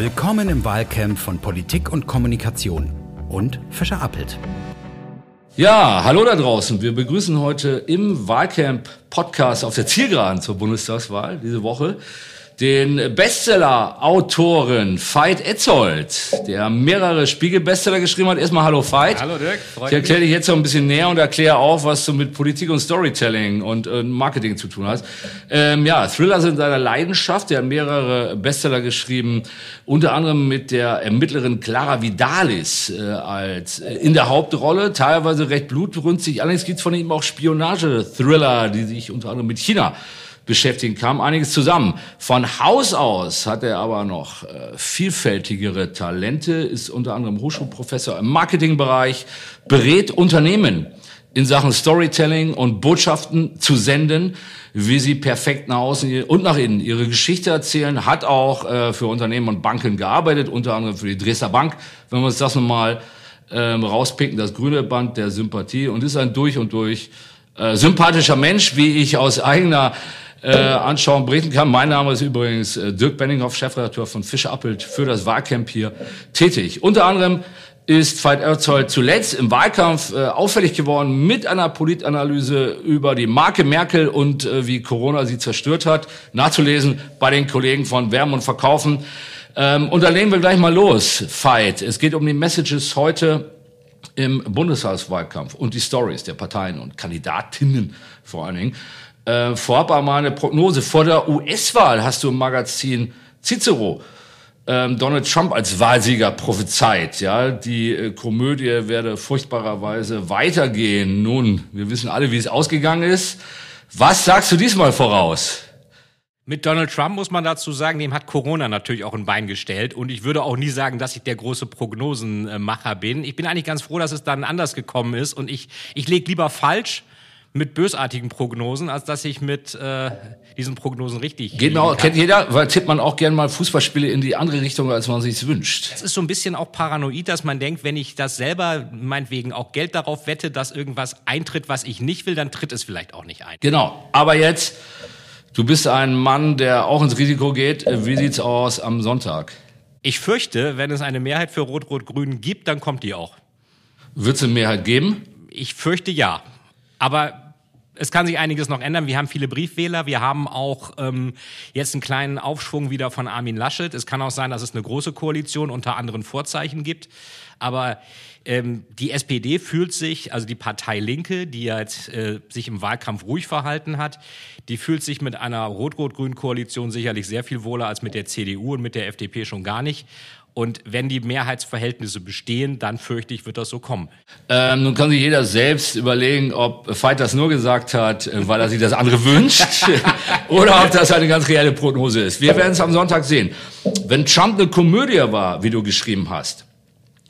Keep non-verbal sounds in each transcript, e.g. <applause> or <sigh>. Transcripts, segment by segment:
Willkommen im Wahlcamp von Politik und Kommunikation und Fischer Appelt. Ja, hallo da draußen. Wir begrüßen heute im Wahlcamp Podcast auf der Zielgeraden zur Bundestagswahl diese Woche den Bestseller-Autoren Veit Etzold, der mehrere Spiegel-Bestseller geschrieben hat. Erstmal hallo Veit. Hallo Dirk. Ich erkläre dich jetzt noch ein bisschen näher und erkläre auch, was du mit Politik und Storytelling und äh, Marketing zu tun hast. Ähm, ja, Thriller sind seine Leidenschaft. Er hat mehrere Bestseller geschrieben, unter anderem mit der Ermittlerin Clara Vidalis äh, als äh, in der Hauptrolle, teilweise recht blutbrünstig. Allerdings gibt es von ihm auch Spionage-Thriller, die sich unter anderem mit China beschäftigen, kam einiges zusammen. Von Haus aus hat er aber noch äh, vielfältigere Talente, ist unter anderem Hochschulprofessor im Marketingbereich, berät Unternehmen in Sachen Storytelling und Botschaften zu senden, wie sie perfekt nach außen und nach innen ihre Geschichte erzählen, hat auch äh, für Unternehmen und Banken gearbeitet, unter anderem für die Dresdner Bank, wenn wir uns das nochmal ähm, rauspicken, das grüne Band der Sympathie und ist ein durch und durch äh, sympathischer Mensch, wie ich aus eigener äh, anschauen, berichten kann. Mein Name ist übrigens äh, Dirk Benninghoff, Chefredakteur von Fischer Appelt für das Wahlcamp hier tätig. Unter anderem ist Veit Erzold zuletzt im Wahlkampf äh, auffällig geworden mit einer Politanalyse über die Marke Merkel und äh, wie Corona sie zerstört hat. Nachzulesen bei den Kollegen von Wärme und Verkaufen. Ähm, und dann legen wir gleich mal los, Veit. Es geht um die Messages heute im Bundestagswahlkampf und die Stories der Parteien und Kandidatinnen vor allen Dingen. Äh, vorab einmal eine Prognose. Vor der US-Wahl hast du im Magazin Cicero ähm, Donald Trump als Wahlsieger prophezeit. Ja, die äh, Komödie werde furchtbarerweise weitergehen. Nun, wir wissen alle, wie es ausgegangen ist. Was sagst du diesmal voraus? Mit Donald Trump muss man dazu sagen, dem hat Corona natürlich auch ein Bein gestellt. Und ich würde auch nie sagen, dass ich der große Prognosenmacher bin. Ich bin eigentlich ganz froh, dass es dann anders gekommen ist. Und ich, ich lege lieber falsch, mit bösartigen Prognosen, als dass ich mit äh, diesen Prognosen richtig. Auch, kennt jeder, weil tippt man auch gerne mal Fußballspiele in die andere Richtung, als man sich wünscht. Es ist so ein bisschen auch paranoid, dass man denkt, wenn ich das selber meinetwegen auch Geld darauf wette, dass irgendwas eintritt, was ich nicht will, dann tritt es vielleicht auch nicht ein. Genau. Aber jetzt, du bist ein Mann, der auch ins Risiko geht. Wie sieht's aus am Sonntag? Ich fürchte, wenn es eine Mehrheit für Rot-Rot-Grün gibt, dann kommt die auch. Wird es eine Mehrheit geben? Ich fürchte ja. Aber es kann sich einiges noch ändern. Wir haben viele Briefwähler. Wir haben auch ähm, jetzt einen kleinen Aufschwung wieder von Armin Laschet. Es kann auch sein, dass es eine große Koalition unter anderen Vorzeichen gibt. Aber ähm, die SPD fühlt sich, also die Partei Linke, die jetzt äh, sich im Wahlkampf ruhig verhalten hat, die fühlt sich mit einer rot-rot-grünen Koalition sicherlich sehr viel wohler als mit der CDU und mit der FDP schon gar nicht. Und wenn die Mehrheitsverhältnisse bestehen, dann fürchte ich, wird das so kommen. Ähm, nun kann sich jeder selbst überlegen, ob Veit das nur gesagt hat, äh, weil er sich das andere wünscht, <laughs> oder ob das eine ganz reelle Prognose ist. Wir werden es am Sonntag sehen. Wenn Trump eine Komödie war, wie du geschrieben hast,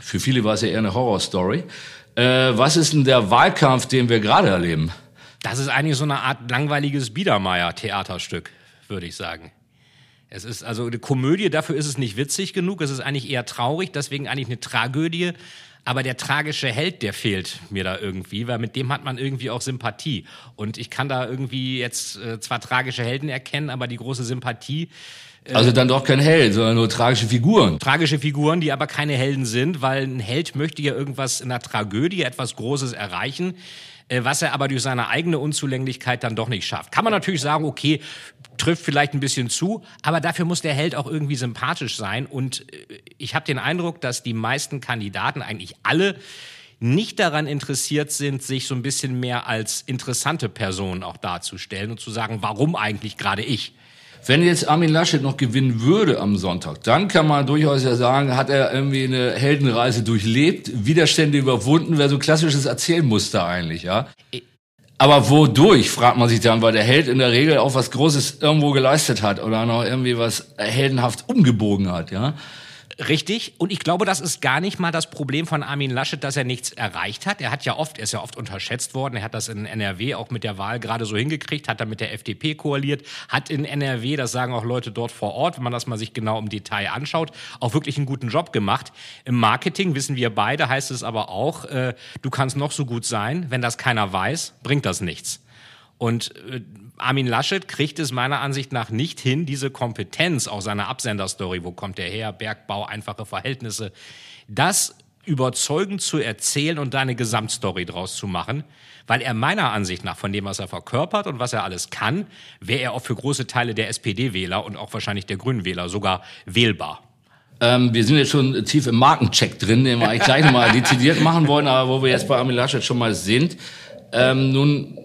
für viele war es ja eher eine Horrorstory, äh, was ist denn der Wahlkampf, den wir gerade erleben? Das ist eigentlich so eine Art langweiliges Biedermeier-Theaterstück, würde ich sagen. Es ist also eine Komödie, dafür ist es nicht witzig genug, es ist eigentlich eher traurig, deswegen eigentlich eine Tragödie. Aber der tragische Held, der fehlt mir da irgendwie, weil mit dem hat man irgendwie auch Sympathie. Und ich kann da irgendwie jetzt äh, zwar tragische Helden erkennen, aber die große Sympathie. Äh, also dann doch kein Held, sondern nur tragische Figuren. Tragische Figuren, die aber keine Helden sind, weil ein Held möchte ja irgendwas in einer Tragödie, etwas Großes erreichen was er aber durch seine eigene Unzulänglichkeit dann doch nicht schafft. Kann man natürlich sagen, okay, trifft vielleicht ein bisschen zu, aber dafür muss der Held auch irgendwie sympathisch sein. Und äh, ich habe den Eindruck, dass die meisten Kandidaten, eigentlich alle, nicht daran interessiert sind, sich so ein bisschen mehr als interessante Person auch darzustellen und zu sagen, warum eigentlich gerade ich? Wenn jetzt Armin Laschet noch gewinnen würde am Sonntag, dann kann man durchaus ja sagen, hat er irgendwie eine Heldenreise durchlebt, Widerstände überwunden, wäre so ein klassisches Erzählmuster eigentlich, ja. Aber wodurch, fragt man sich dann, weil der Held in der Regel auch was Großes irgendwo geleistet hat oder noch irgendwie was heldenhaft umgebogen hat, ja. Richtig. Und ich glaube, das ist gar nicht mal das Problem von Armin Laschet, dass er nichts erreicht hat. Er hat ja oft, er ist ja oft unterschätzt worden. Er hat das in NRW auch mit der Wahl gerade so hingekriegt, hat dann mit der FDP koaliert, hat in NRW, das sagen auch Leute dort vor Ort, wenn man das mal sich genau im Detail anschaut, auch wirklich einen guten Job gemacht. Im Marketing wissen wir beide, heißt es aber auch, äh, du kannst noch so gut sein, wenn das keiner weiß, bringt das nichts. Und äh, Armin Laschet kriegt es meiner Ansicht nach nicht hin, diese Kompetenz aus seiner Absenderstory, wo kommt der her, Bergbau, einfache Verhältnisse, das überzeugend zu erzählen und da eine Gesamtstory draus zu machen, weil er meiner Ansicht nach von dem, was er verkörpert und was er alles kann, wäre er auch für große Teile der SPD-Wähler und auch wahrscheinlich der Grünen-Wähler sogar wählbar. Ähm, wir sind jetzt schon tief im Markencheck drin, den wir eigentlich gleich nochmal <laughs> dezidiert machen wollen, aber wo wir jetzt bei Armin Laschet schon mal sind. Ähm, nun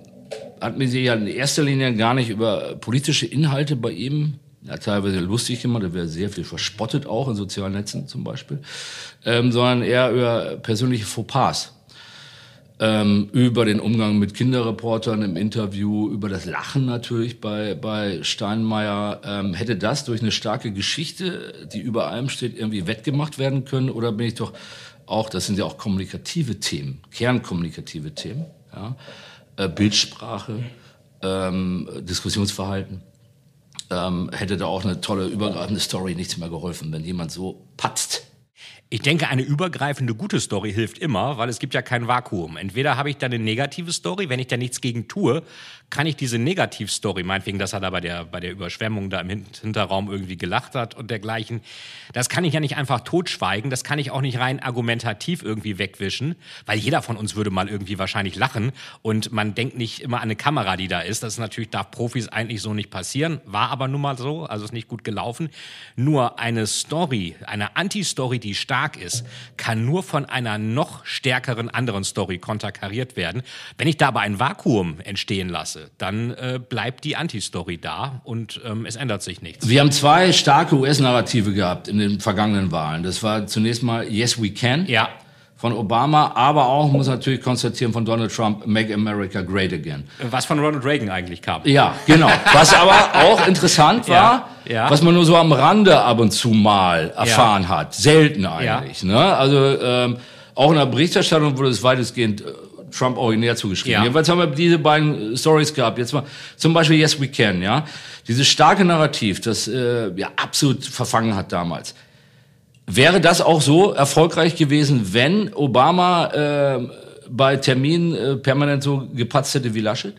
hat mir sie ja in erster Linie gar nicht über politische Inhalte bei ihm ja, teilweise lustig gemacht, da wäre sehr viel verspottet auch in sozialen Netzen zum Beispiel, ähm, sondern eher über persönliche Fauxpas. Ähm, über den Umgang mit Kinderreportern im Interview, über das Lachen natürlich bei, bei Steinmeier. Ähm, hätte das durch eine starke Geschichte, die über allem steht, irgendwie wettgemacht werden können? Oder bin ich doch auch, das sind ja auch kommunikative Themen, kernkommunikative Themen, ja? Äh, Bildsprache, ähm, Diskussionsverhalten ähm, hätte da auch eine tolle übergreifende Story nichts mehr geholfen, wenn jemand so patzt. Ich denke, eine übergreifende gute Story hilft immer, weil es gibt ja kein Vakuum. Entweder habe ich da eine negative Story, wenn ich da nichts gegen tue, kann ich diese Negativstory, meinetwegen, dass er da bei der, bei der Überschwemmung da im Hinterraum irgendwie gelacht hat und dergleichen, das kann ich ja nicht einfach totschweigen, das kann ich auch nicht rein argumentativ irgendwie wegwischen, weil jeder von uns würde mal irgendwie wahrscheinlich lachen und man denkt nicht immer an eine Kamera, die da ist. Das ist natürlich, darf Profis eigentlich so nicht passieren, war aber nun mal so, also ist nicht gut gelaufen. Nur eine Story, eine Anti-Story, die stark ist, kann nur von einer noch stärkeren anderen Story konterkariert werden. Wenn ich da aber ein Vakuum entstehen lasse, lasse, dann äh, bleibt die Anti-Story da und ähm, es ändert sich nichts. Wir haben zwei starke US-Narrative gehabt in den vergangenen Wahlen. Das war zunächst mal Yes We Can. Ja von Obama, aber auch, muss natürlich konstatieren, von Donald Trump, Make America Great Again. Was von Ronald Reagan eigentlich kam. Ja, genau. Was aber auch interessant war, ja, ja. was man nur so am Rande ab und zu mal erfahren ja. hat. Selten eigentlich. Ne? Also ähm, auch in der Berichterstattung wurde es weitestgehend äh, Trump originär zugeschrieben. Ja. Jedenfalls haben wir diese beiden äh, Stories gehabt. Jetzt mal zum Beispiel Yes We Can, ja. Dieses starke Narrativ, das äh, ja absolut verfangen hat damals. Wäre das auch so erfolgreich gewesen, wenn Obama äh, bei Terminen äh, permanent so gepatzt hätte wie Laschet?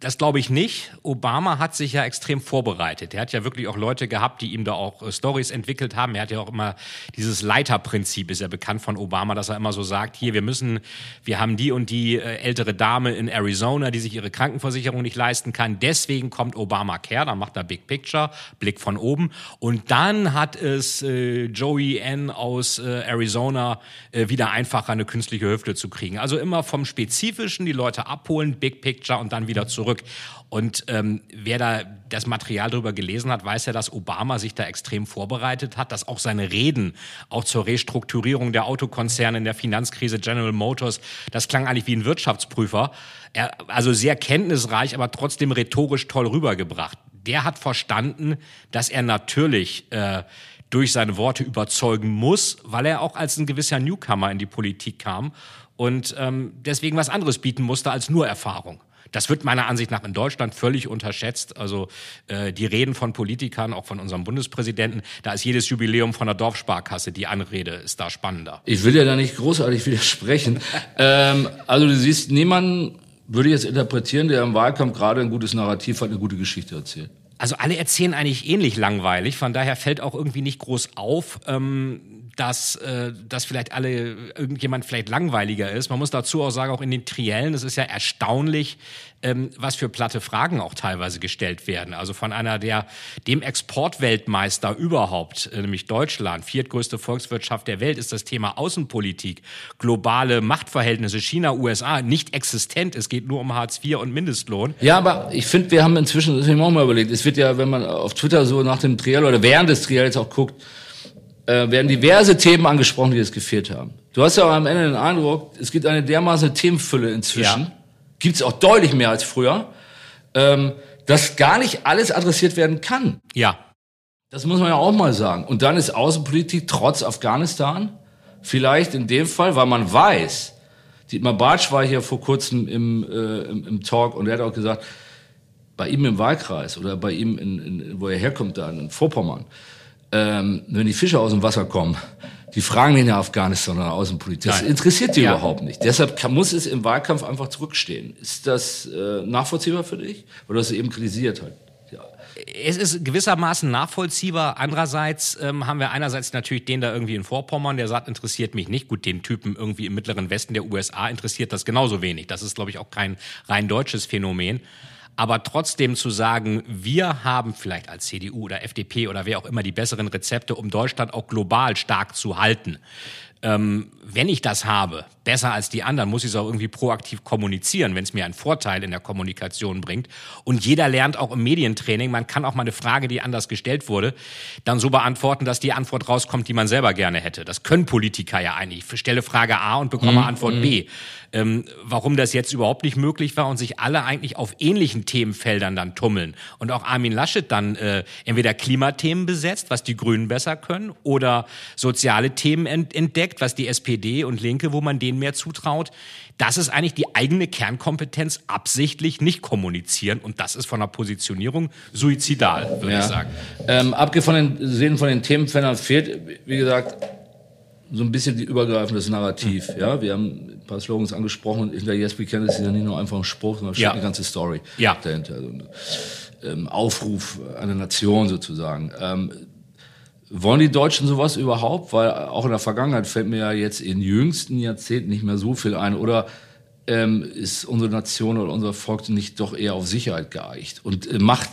Das glaube ich nicht. Obama hat sich ja extrem vorbereitet. Er hat ja wirklich auch Leute gehabt, die ihm da auch äh, Stories entwickelt haben. Er hat ja auch immer dieses Leiterprinzip, ist ja bekannt von Obama, dass er immer so sagt, hier, wir müssen, wir haben die und die äh, ältere Dame in Arizona, die sich ihre Krankenversicherung nicht leisten kann. Deswegen kommt Obamacare, dann macht er Big Picture, Blick von oben. Und dann hat es äh, Joey N. aus äh, Arizona äh, wieder einfacher, eine künstliche Hüfte zu kriegen. Also immer vom Spezifischen die Leute abholen, Big Picture und dann wieder zurück zurück. Und ähm, wer da das Material darüber gelesen hat, weiß ja, dass Obama sich da extrem vorbereitet hat, dass auch seine Reden, auch zur Restrukturierung der Autokonzerne in der Finanzkrise General Motors, das klang eigentlich wie ein Wirtschaftsprüfer. Er, also sehr kenntnisreich, aber trotzdem rhetorisch toll rübergebracht. Der hat verstanden, dass er natürlich äh, durch seine Worte überzeugen muss, weil er auch als ein gewisser Newcomer in die Politik kam und ähm, deswegen was anderes bieten musste als nur Erfahrung. Das wird meiner Ansicht nach in Deutschland völlig unterschätzt. Also äh, die Reden von Politikern, auch von unserem Bundespräsidenten, da ist jedes Jubiläum von der Dorfsparkasse, die Anrede ist da spannender. Ich will ja da nicht großartig widersprechen. <laughs> ähm, also du siehst niemanden, würde ich jetzt interpretieren, der im Wahlkampf gerade ein gutes Narrativ hat, eine gute Geschichte erzählt. Also alle erzählen eigentlich ähnlich langweilig, von daher fällt auch irgendwie nicht groß auf. Ähm, dass, äh, dass vielleicht alle irgendjemand vielleicht langweiliger ist. Man muss dazu auch sagen, auch in den Triellen, es ist ja erstaunlich, ähm, was für platte Fragen auch teilweise gestellt werden. Also von einer der dem Exportweltmeister überhaupt, äh, nämlich Deutschland, viertgrößte Volkswirtschaft der Welt, ist das Thema Außenpolitik, globale Machtverhältnisse, China, USA, nicht existent. Es geht nur um Hartz IV und Mindestlohn. Ja, aber ich finde, wir haben inzwischen, das habe ich mir auch mal überlegt, es wird ja, wenn man auf Twitter so nach dem Triell oder während des Triels auch guckt, äh, werden diverse Themen angesprochen, die es gefehlt haben. Du hast ja am Ende den Eindruck, es gibt eine dermaßen Themenfülle inzwischen, ja. gibt es auch deutlich mehr als früher, ähm, dass gar nicht alles adressiert werden kann. Ja. Das muss man ja auch mal sagen. Und dann ist Außenpolitik trotz Afghanistan vielleicht in dem Fall, weil man weiß, Dietmar Bartsch war hier vor kurzem im, äh, im, im Talk und er hat auch gesagt, bei ihm im Wahlkreis oder bei ihm, in, in, wo er herkommt, da in Vorpommern, ähm, wenn die Fische aus dem Wasser kommen, Die fragen den ja Afghanistan oder Außenpolitik. Das Nein. interessiert die Ja. überhaupt nicht. Deshalb kann, muss es im Wahlkampf einfach zurückstehen. Ist das äh, nachvollziehbar für dich? Oder hast du eben kritisiert halt? Ja. Es ist gewissermaßen nachvollziehbar. Andererseits ähm, haben wir einerseits natürlich den da irgendwie in Vorpommern, der sagt, interessiert mich nicht. Gut, den Typen irgendwie im mittleren Westen der USA interessiert das genauso wenig. Das ist, glaube ich, auch kein rein deutsches Phänomen. Aber trotzdem zu sagen, wir haben vielleicht als CDU oder FDP oder wer auch immer die besseren Rezepte, um Deutschland auch global stark zu halten. Ähm, wenn ich das habe, besser als die anderen, muss ich es auch irgendwie proaktiv kommunizieren, wenn es mir einen Vorteil in der Kommunikation bringt. Und jeder lernt auch im Medientraining, man kann auch mal eine Frage, die anders gestellt wurde, dann so beantworten, dass die Antwort rauskommt, die man selber gerne hätte. Das können Politiker ja eigentlich. Ich stelle Frage A und bekomme Antwort B. Ähm, warum das jetzt überhaupt nicht möglich war und sich alle eigentlich auf ähnlichen Themenfeldern dann tummeln. Und auch Armin Laschet dann äh, entweder Klimathemen besetzt, was die Grünen besser können, oder soziale Themen ent entdeckt, was die SPD und Linke, wo man denen mehr zutraut. Das ist eigentlich die eigene Kernkompetenz absichtlich nicht kommunizieren. Und das ist von der Positionierung suizidal, würde ich sagen. Ähm, abgesehen von den, von den Themenfeldern fehlt, wie gesagt, so ein bisschen die übergreifendes Narrativ. Ja, wir haben ein paar Slogans angesprochen. Hinter Yes We Can ist ja nicht nur einfach ein Spruch, sondern Ja. eine ganze Story Ja. dahinter. Also ähm, Aufruf einer Nation sozusagen. Ähm, wollen die Deutschen sowas überhaupt? Weil auch in der Vergangenheit fällt mir ja jetzt in jüngsten Jahrzehnten nicht mehr so viel ein. Oder ähm, ist unsere Nation oder unser Volk nicht doch eher auf Sicherheit geeicht und äh, macht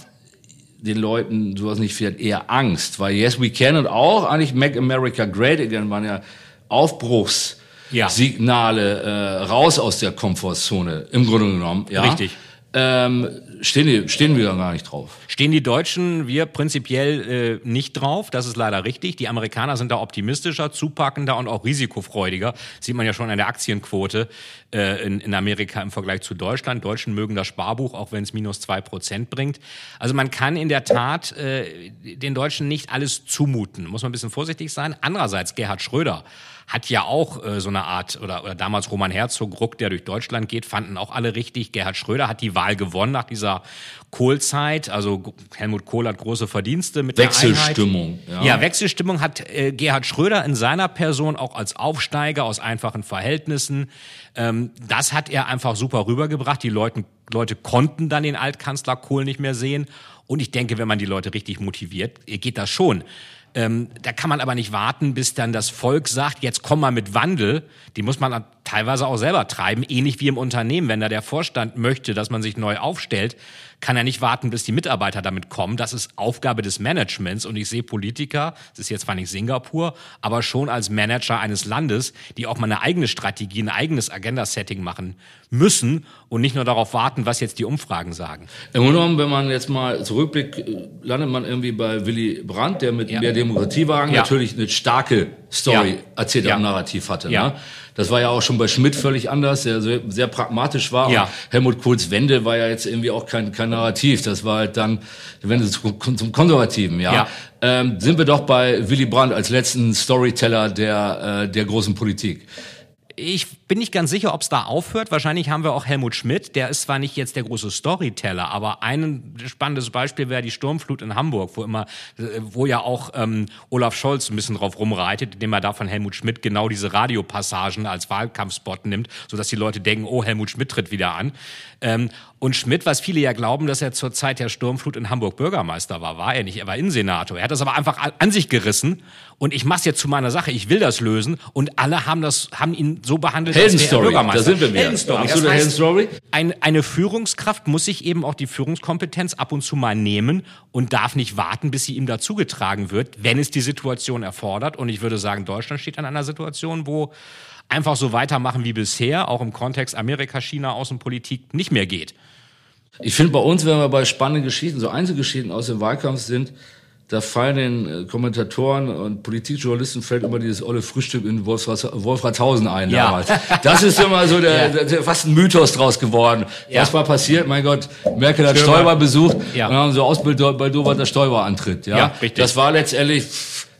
den Leuten sowas nicht vielleicht eher Angst, weil Yes We Can und auch eigentlich Make America Great Again waren ja Aufbruchssignale äh, raus aus der Komfortzone im Grunde genommen. Ja? Richtig. Ähm, stehen, die, stehen wir gar nicht drauf. Stehen die Deutschen, wir prinzipiell äh, nicht drauf, das ist leider richtig. Die Amerikaner sind da optimistischer, zupackender und auch risikofreudiger. Sieht man ja schon an der Aktienquote äh, in, in Amerika im Vergleich zu Deutschland. Deutschen mögen das Sparbuch, auch wenn es minus zwei Prozent bringt. Also man kann in der Tat äh, den Deutschen nicht alles zumuten. Muss man ein bisschen vorsichtig sein. Andererseits Gerhard Schröder hat ja auch äh, so eine Art, oder, oder damals Roman Herzog, Ruck, der durch Deutschland geht, fanden auch alle richtig. Gerhard Schröder hat die Wahl gewonnen nach dieser Kohlzeit. Also Helmut Kohl hat große Verdienste mit Wechselstimmung, Der ja. Einheit. ja, Wechselstimmung hat äh, Gerhard Schröder in seiner Person auch als Aufsteiger aus einfachen Verhältnissen. Ähm, das hat er einfach super rübergebracht. Die Leute, Leute konnten dann den Altkanzler Kohl nicht mehr sehen. Und ich denke, wenn man die Leute richtig motiviert, geht das schon. Ähm, da kann man aber nicht warten, bis dann das Volk sagt, jetzt komm mal mit Wandel. Die muss man teilweise auch selber treiben, ähnlich wie im Unternehmen. Wenn da der Vorstand möchte, dass man sich neu aufstellt, kann er nicht warten, bis die Mitarbeiter damit kommen. Das ist Aufgabe des Managements. Und ich sehe Politiker, das ist jetzt zwar nicht Singapur, aber schon als Manager eines Landes, die auch mal eine eigene Strategie, ein eigenes Agenda-Setting machen müssen und nicht nur darauf warten, was jetzt die Umfragen sagen. Im Grunde genommen, wenn man jetzt mal zurückblickt, landet man irgendwie bei Willy Brandt, der mit Ja. mehr Demokratiewagen Ja. natürlich eine starke Story Ja. erzählt Ja. am Narrativ hatte. Ja. Ne? Das war ja auch schon bei Schmidt völlig anders, der sehr, sehr pragmatisch war. Ja. Und Helmut Kohls Wende war ja jetzt irgendwie auch kein, kein Narrativ. Das war halt dann die Wende zum, zum Konservativen. Ja. Ja. Ähm, sind wir doch bei Willy Brandt als letzten Storyteller der, äh, der großen Politik. Ich bin nicht ganz sicher, ob es da aufhört. Wahrscheinlich haben wir auch Helmut Schmidt. Der ist zwar nicht jetzt der große Storyteller, aber ein spannendes Beispiel wäre die Sturmflut in Hamburg, wo immer, äh, wo ja auch ähm, Olaf Scholz ein bisschen drauf rumreitet, indem er da von Helmut Schmidt genau diese Radiopassagen als Wahlkampfspot nimmt, sodass die Leute denken, oh, Helmut Schmidt tritt wieder an. Ähm, und Schmidt, was viele ja glauben, dass er zur Zeit der Sturmflut in Hamburg Bürgermeister war, war er nicht. Er war Innensenator. Er hat das aber einfach an sich gerissen. Und ich mach's jetzt zu meiner Sache. Ich will das lösen. Und alle haben das, haben ihn so behandelt, Heldenstory, Bürgermeister. da sind wir wieder. Heldenstory. Das heißt, Heldenstory. Ein, eine Führungskraft muss sich eben auch die Führungskompetenz ab und zu mal nehmen und darf nicht warten, bis sie ihm dazugetragen wird, wenn es die Situation erfordert. Und ich würde sagen, Deutschland steht an einer Situation, wo einfach so weitermachen wie bisher, auch im Kontext Amerika, China, Außenpolitik, nicht mehr geht. Ich finde bei uns, wenn wir bei spannenden Geschichten, so Einzelgeschichten aus dem Wahlkampf sind, da fallen den äh, Kommentatoren und Politikjournalisten fällt immer dieses olle Frühstück in Wolfrat- Wolfratshausen ein Ja. damals. Das ist immer so der, <laughs> Ja. der, der fast ein Mythos draus geworden. Ja. Was war passiert? Mein Gott, Merkel hat Stürmer. Stoiber besucht Ja. und haben so ausbildet bei Dover der Stoiber antritt. Ja? Ja, richtig. Das war letztendlich,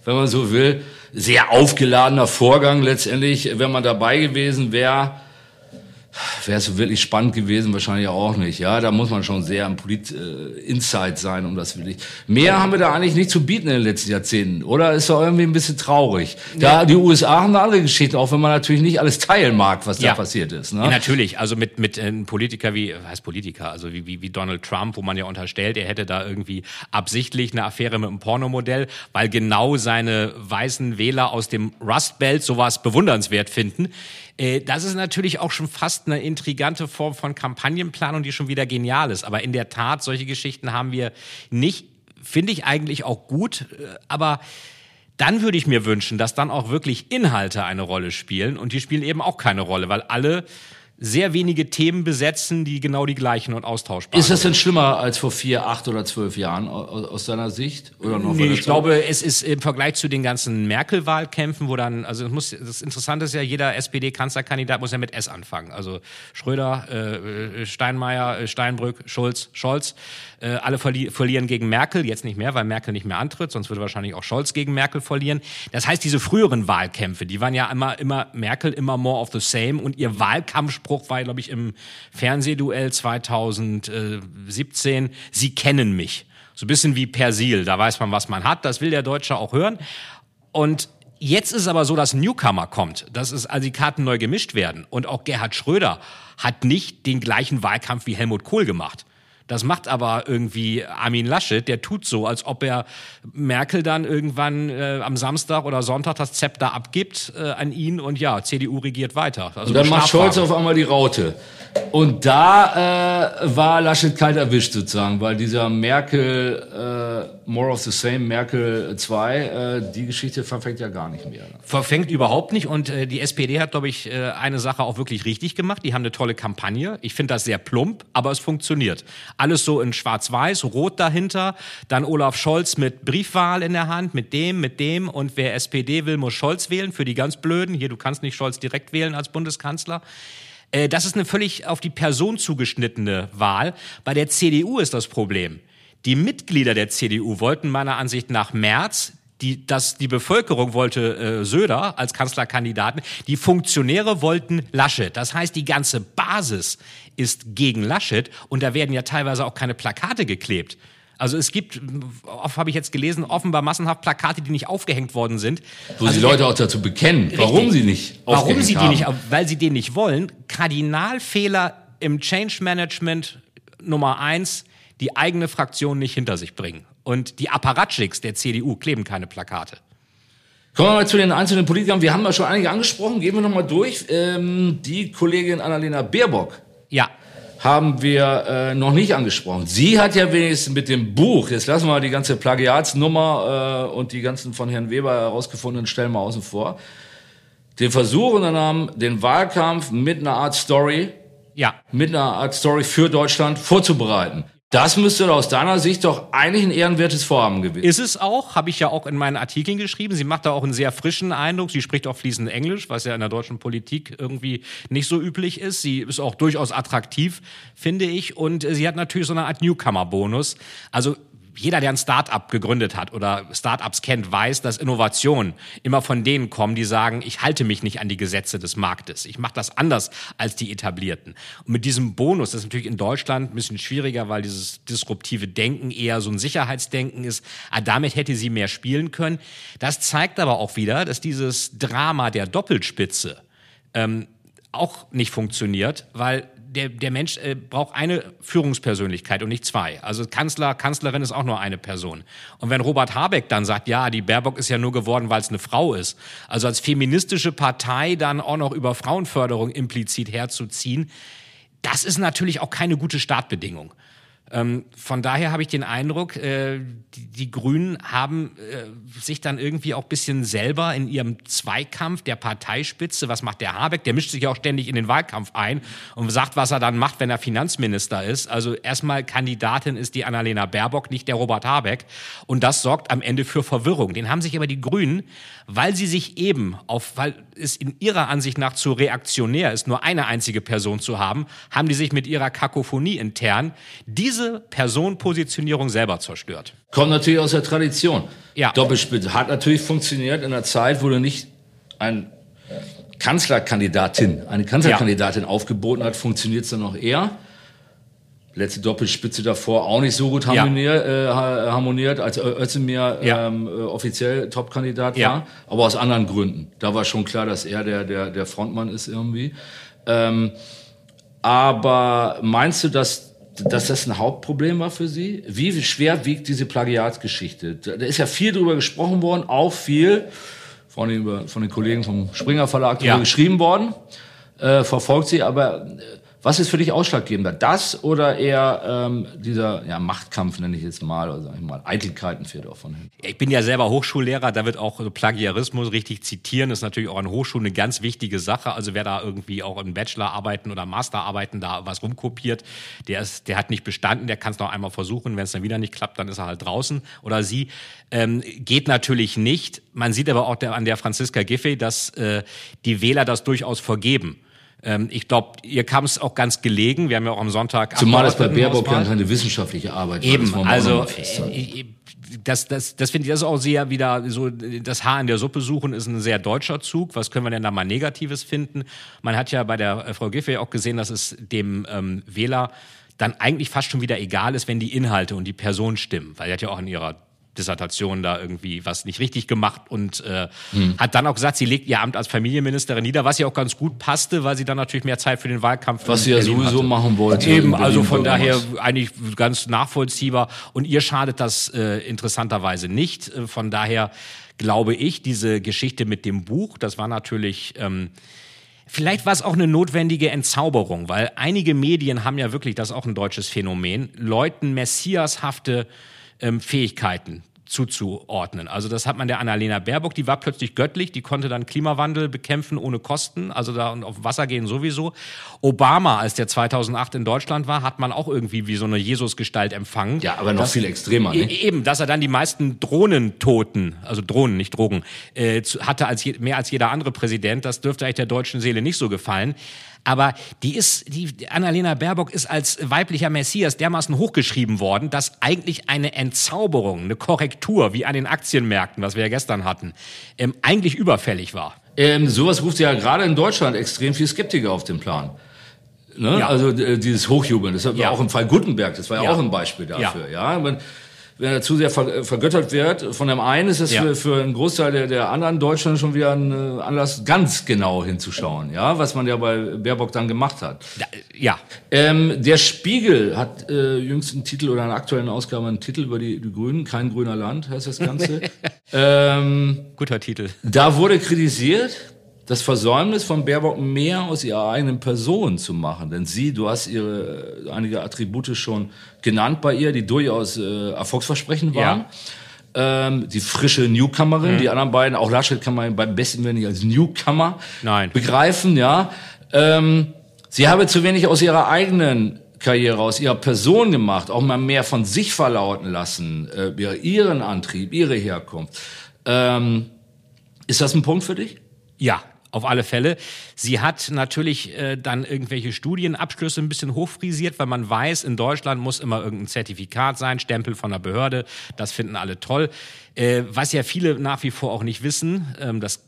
wenn man so will, sehr aufgeladener Vorgang letztendlich, wenn man dabei gewesen wäre wäre es wirklich spannend gewesen, wahrscheinlich auch nicht. Ja, da muss man schon sehr am Polit-Insight äh, sein, um das wirklich. Mehr haben wir da eigentlich nicht zu bieten in den letzten Jahrzehnten, oder? Ist doch irgendwie ein bisschen traurig. Da, die USA haben eine andere Geschichte, auch wenn man natürlich nicht alles teilen mag, was ja. da passiert ist. Ne? Ja, natürlich, also mit, mit einem Politiker wie, heißt Politiker, also wie, wie, wie Donald Trump, wo man ja unterstellt, er hätte da irgendwie absichtlich eine Affäre mit einem Pornomodell, weil genau seine weißen Wähler aus dem Rust Belt sowas bewundernswert finden. Äh, das ist natürlich auch schon fast eine intrigante Form von Kampagnenplanung, die schon wieder genial ist. Aber in der Tat, solche Geschichten haben wir nicht. Finde ich eigentlich auch gut, äh, aber dann würde ich mir wünschen, dass dann auch wirklich Inhalte eine Rolle spielen und die spielen eben auch keine Rolle, weil alle sehr wenige Themen besetzen, die genau die gleichen und austauschbar sind. Ist das denn schlimmer als vor vier, acht oder zwölf Jahren aus deiner Sicht? Oder noch nee, ich glaube, es ist im Vergleich zu den ganzen Merkel-Wahlkämpfen, wo dann, also das, muss, das Interessante ist ja, jeder SPD-Kanzlerkandidat muss ja mit S anfangen. Also Schröder, äh, Steinmeier, äh, Steinbrück, Schulz, Scholz. Äh, alle verli verlieren gegen Merkel, jetzt nicht mehr, weil Merkel nicht mehr antritt, sonst würde wahrscheinlich auch Scholz gegen Merkel verlieren. Das heißt, diese früheren Wahlkämpfe, die waren ja immer, immer Merkel, immer more of the same und ihr Wahlkampfspruch Spruch war, glaube ich, im Fernsehduell 2017, Sie kennen mich. So ein bisschen wie Persil, da weiß man, was man hat, das will der Deutsche auch hören. Und Jetzt ist aber so, dass Newcomer kommt, dass es also die Karten neu gemischt werden. Und auch Gerhard Schröder hat nicht den gleichen Wahlkampf wie Helmut Kohl gemacht. Das macht aber irgendwie Armin Laschet, der tut so, als ob er Merkel dann irgendwann äh, am Samstag oder Sonntag das Zepter abgibt äh, an ihn und ja, CDU regiert weiter. Also und dann macht Scholz auf einmal die Raute. Und da äh, war Laschet kalt erwischt sozusagen, weil dieser Merkel, äh, more of the same, Merkel 2, äh, die Geschichte verfängt ja gar nicht mehr. Verfängt überhaupt nicht und äh, die SPD hat, glaube ich, äh, eine Sache auch wirklich richtig gemacht. Die haben eine tolle Kampagne. Ich finde das sehr plump, aber es funktioniert. Alles so in schwarz-weiß, rot dahinter. Dann Olaf Scholz mit Briefwahl in der Hand, mit dem, mit dem. Und wer SPD will, muss Scholz wählen. Für die ganz Blöden. Hier, du kannst nicht Scholz direkt wählen als Bundeskanzler. Äh, das ist eine völlig auf die Person zugeschnittene Wahl. Bei der CDU ist das Problem. Die Mitglieder der CDU wollten meiner Ansicht nach März die, dass die Bevölkerung wollte äh, Söder als Kanzlerkandidaten, die Funktionäre wollten Laschet. Das heißt, die ganze Basis ist gegen Laschet und da werden ja teilweise auch keine Plakate geklebt. Also es gibt, oft habe ich jetzt gelesen, offenbar massenhaft Plakate, die nicht aufgehängt worden sind. Wo also die Leute auch dazu bekennen, richtig, warum sie nicht Warum sie die haben. nicht, weil sie den nicht wollen. Kardinalfehler im Change Management Nummer eins, die eigene Fraktion nicht hinter sich bringen. Und die Apparatschicks der CDU kleben keine Plakate. Kommen wir mal zu den einzelnen Politikern. Wir haben da schon einige angesprochen. Gehen wir nochmal durch. Ähm, die Kollegin Annalena Baerbock. Ja. Haben wir äh, noch nicht angesprochen. Sie hat ja wenigstens mit dem Buch, jetzt lassen wir mal die ganze Plagiatsnummer äh, und die ganzen von Herrn Weber herausgefundenen Stellen mal außen vor, den Versuch unternommen, den Wahlkampf mit einer Art Story, ja. mit einer Art Story für Deutschland vorzubereiten. Das müsste aus deiner Sicht doch eigentlich ein ehrenwertes Vorhaben gewesen. Ist es auch, habe ich ja auch in meinen Artikeln geschrieben. Sie macht da auch einen sehr frischen Eindruck. Sie spricht auch fließend Englisch, was ja in der deutschen Politik irgendwie nicht so üblich ist. Sie ist auch durchaus attraktiv, finde ich. Und sie hat natürlich so eine Art Newcomer-Bonus. Also jeder, der ein Start-up gegründet hat oder Start-ups kennt, weiß, dass Innovationen immer von denen kommen, die sagen, ich halte mich nicht an die Gesetze des Marktes. Ich mache das anders als die etablierten. Und mit diesem Bonus, das ist natürlich in Deutschland ein bisschen schwieriger, weil dieses disruptive Denken eher so ein Sicherheitsdenken ist. Aber ah, damit hätte sie mehr spielen können. Das zeigt aber auch wieder, dass dieses Drama der Doppelspitze ähm, auch nicht funktioniert, weil der, der Mensch äh, braucht eine Führungspersönlichkeit und nicht zwei. Also Kanzler, Kanzlerin ist auch nur eine Person. Und wenn Robert Habeck dann sagt, ja, die Baerbock ist ja nur geworden, weil es eine Frau ist, also als feministische Partei dann auch noch über Frauenförderung implizit herzuziehen, das ist natürlich auch keine gute Startbedingung. Ähm, von daher habe ich den Eindruck, äh, die, die, Grünen haben äh, sich dann irgendwie auch bisschen selber in ihrem Zweikampf der Parteispitze, was macht der Habeck? Der mischt sich ja auch ständig in den Wahlkampf ein und sagt, was er dann macht, wenn er Finanzminister ist. Also erstmal Kandidatin ist die Annalena Baerbock, nicht der Robert Habeck. Und das sorgt am Ende für Verwirrung. Den haben sich aber die Grünen, weil sie sich eben auf, weil es in ihrer Ansicht nach zu reaktionär ist, nur eine einzige Person zu haben, haben die sich mit ihrer Kakophonie intern diese diese Personenpositionierung selber zerstört. Kommt natürlich aus der Tradition. Ja. Doppelspitze hat natürlich funktioniert in einer Zeit, wo du nicht ein Kanzlerkandidatin, eine Kanzlerkandidatin ja. aufgeboten hat, funktioniert es dann noch eher. Letzte Doppelspitze davor auch nicht so gut harmoniert, ja. äh, harmoniert als Özdemir ja. ähm, äh, offiziell Topkandidat ja. war, aber aus anderen Gründen. Da war schon klar, dass er der, der, der Frontmann ist irgendwie. Ähm, aber meinst du, dass, dass das ein Hauptproblem war für Sie? Wie schwer wiegt diese Plagiatsgeschichte? Da ist ja viel drüber gesprochen worden, auch viel von den, von den Kollegen vom Springer Verlag drüber geschrieben worden. Äh, verfolgt sie, aber äh, was ist für dich ausschlaggebender? Das oder eher ähm, dieser ja, Machtkampf, nenne ich jetzt mal, oder sag ich mal, Eitelkeiten fährt auch von hin? Ich bin ja selber Hochschullehrer, da wird auch Plagiarismus richtig zitieren, ist natürlich auch an Hochschulen eine ganz wichtige Sache. Also wer da irgendwie auch in Bachelorarbeiten oder Masterarbeiten da was rumkopiert, der, ist, der hat nicht bestanden, der kann es noch einmal versuchen. Wenn es dann wieder nicht klappt, dann ist er halt draußen oder sie. Ähm, geht natürlich nicht. Man sieht aber auch der, an der Franziska Giffey, dass äh, die Wähler das durchaus vergeben. Ähm, ich glaube, ihr kam es auch ganz gelegen. Wir haben ja auch am Sonntag. Zumal es bei Baerbock ja keine wissenschaftliche Arbeit war. Eben, also äh, das, das, das finde ich, das ist auch sehr wieder so, das Haar in der Suppe suchen ist ein sehr deutscher Zug. Was können wir denn da mal Negatives finden? Man hat ja bei der äh, Frau Giffey auch gesehen, dass es dem ähm, Wähler dann eigentlich fast schon wieder egal ist, wenn die Inhalte und die Person stimmen. Weil er hat ja auch in ihrer Dissertation da irgendwie was nicht richtig gemacht und äh, hm. hat dann auch gesagt, sie legt ihr Amt als Familienministerin nieder, was ja auch ganz gut passte, weil sie dann natürlich mehr Zeit für den Wahlkampf was sie ja sowieso hatte. machen wollte. Eben, also von daher eigentlich ganz nachvollziehbar und ihr schadet das äh, interessanterweise nicht. Äh, von daher glaube ich, diese Geschichte mit dem Buch, das war natürlich ähm, Vielleicht war es auch eine notwendige Entzauberung, weil einige Medien haben ja wirklich, das ist auch ein deutsches Phänomen, Leuten messiashafte ähm, Fähigkeiten zuzuordnen. Also das hat man der Annalena Baerbock, die war plötzlich göttlich, die konnte dann Klimawandel bekämpfen ohne Kosten, also da und auf Wasser gehen sowieso. Obama, als der 2008 in Deutschland war, hat man auch irgendwie wie so eine Jesusgestalt empfangen. Ja, aber noch das, viel extremer, ne? Eben, dass er dann die meisten Drohnentoten, also Drohnen, nicht Drogen, äh, hatte als je, mehr als jeder andere Präsident. Das dürfte eigentlich der deutschen Seele nicht so gefallen. Aber die ist, die Annalena Baerbock ist als weiblicher Messias dermaßen hochgeschrieben worden, dass eigentlich eine Entzauberung, eine Korrektur, wie an den Aktienmärkten, was wir ja gestern hatten, ähm, eigentlich überfällig war. Ähm, sowas ruft ja gerade in Deutschland extrem viel Skeptiker auf den Plan. Ne? Ja. Also äh, dieses Hochjubeln, das war ja. auch im Fall Gutenberg, das war ja, ja. auch ein Beispiel dafür. Ja. ja wenn er zu sehr vergöttert wird von dem einen, ist es ja. für, für einen Großteil der, der anderen Deutschland schon wieder ein äh, Anlass, ganz genau hinzuschauen, ja, was man ja bei Baerbock dann gemacht hat. Ja. Ähm, der Spiegel hat äh, jüngst einen Titel oder einen aktuellen Ausgabe einen Titel über die, die Grünen, kein grüner Land heißt das Ganze. <laughs> ähm, Guter Titel. Da wurde kritisiert, das Versäumnis von Baerbock mehr aus ihrer eigenen Person zu machen. Denn sie, du hast ihre einige Attribute schon genannt bei ihr, die durchaus äh, erfolgsversprechend waren. Ja. Ähm, die frische Newcomerin, mhm. die anderen beiden, auch Laschet kann man beim besten wenn nicht als Newcomer Nein. begreifen, ja. Ähm, sie habe zu wenig aus ihrer eigenen Karriere, aus ihrer Person gemacht, auch mal mehr von sich verlauten lassen, äh, ihren Antrieb, ihre Herkunft. Ähm, ist das ein Punkt für dich? Ja, auf alle Fälle. Sie hat natürlich äh, dann irgendwelche Studienabschlüsse ein bisschen hochfrisiert, weil man weiß, in Deutschland muss immer irgendein Zertifikat sein, Stempel von der Behörde. Das finden alle toll. Äh, was ja viele nach wie vor auch nicht wissen, ähm, das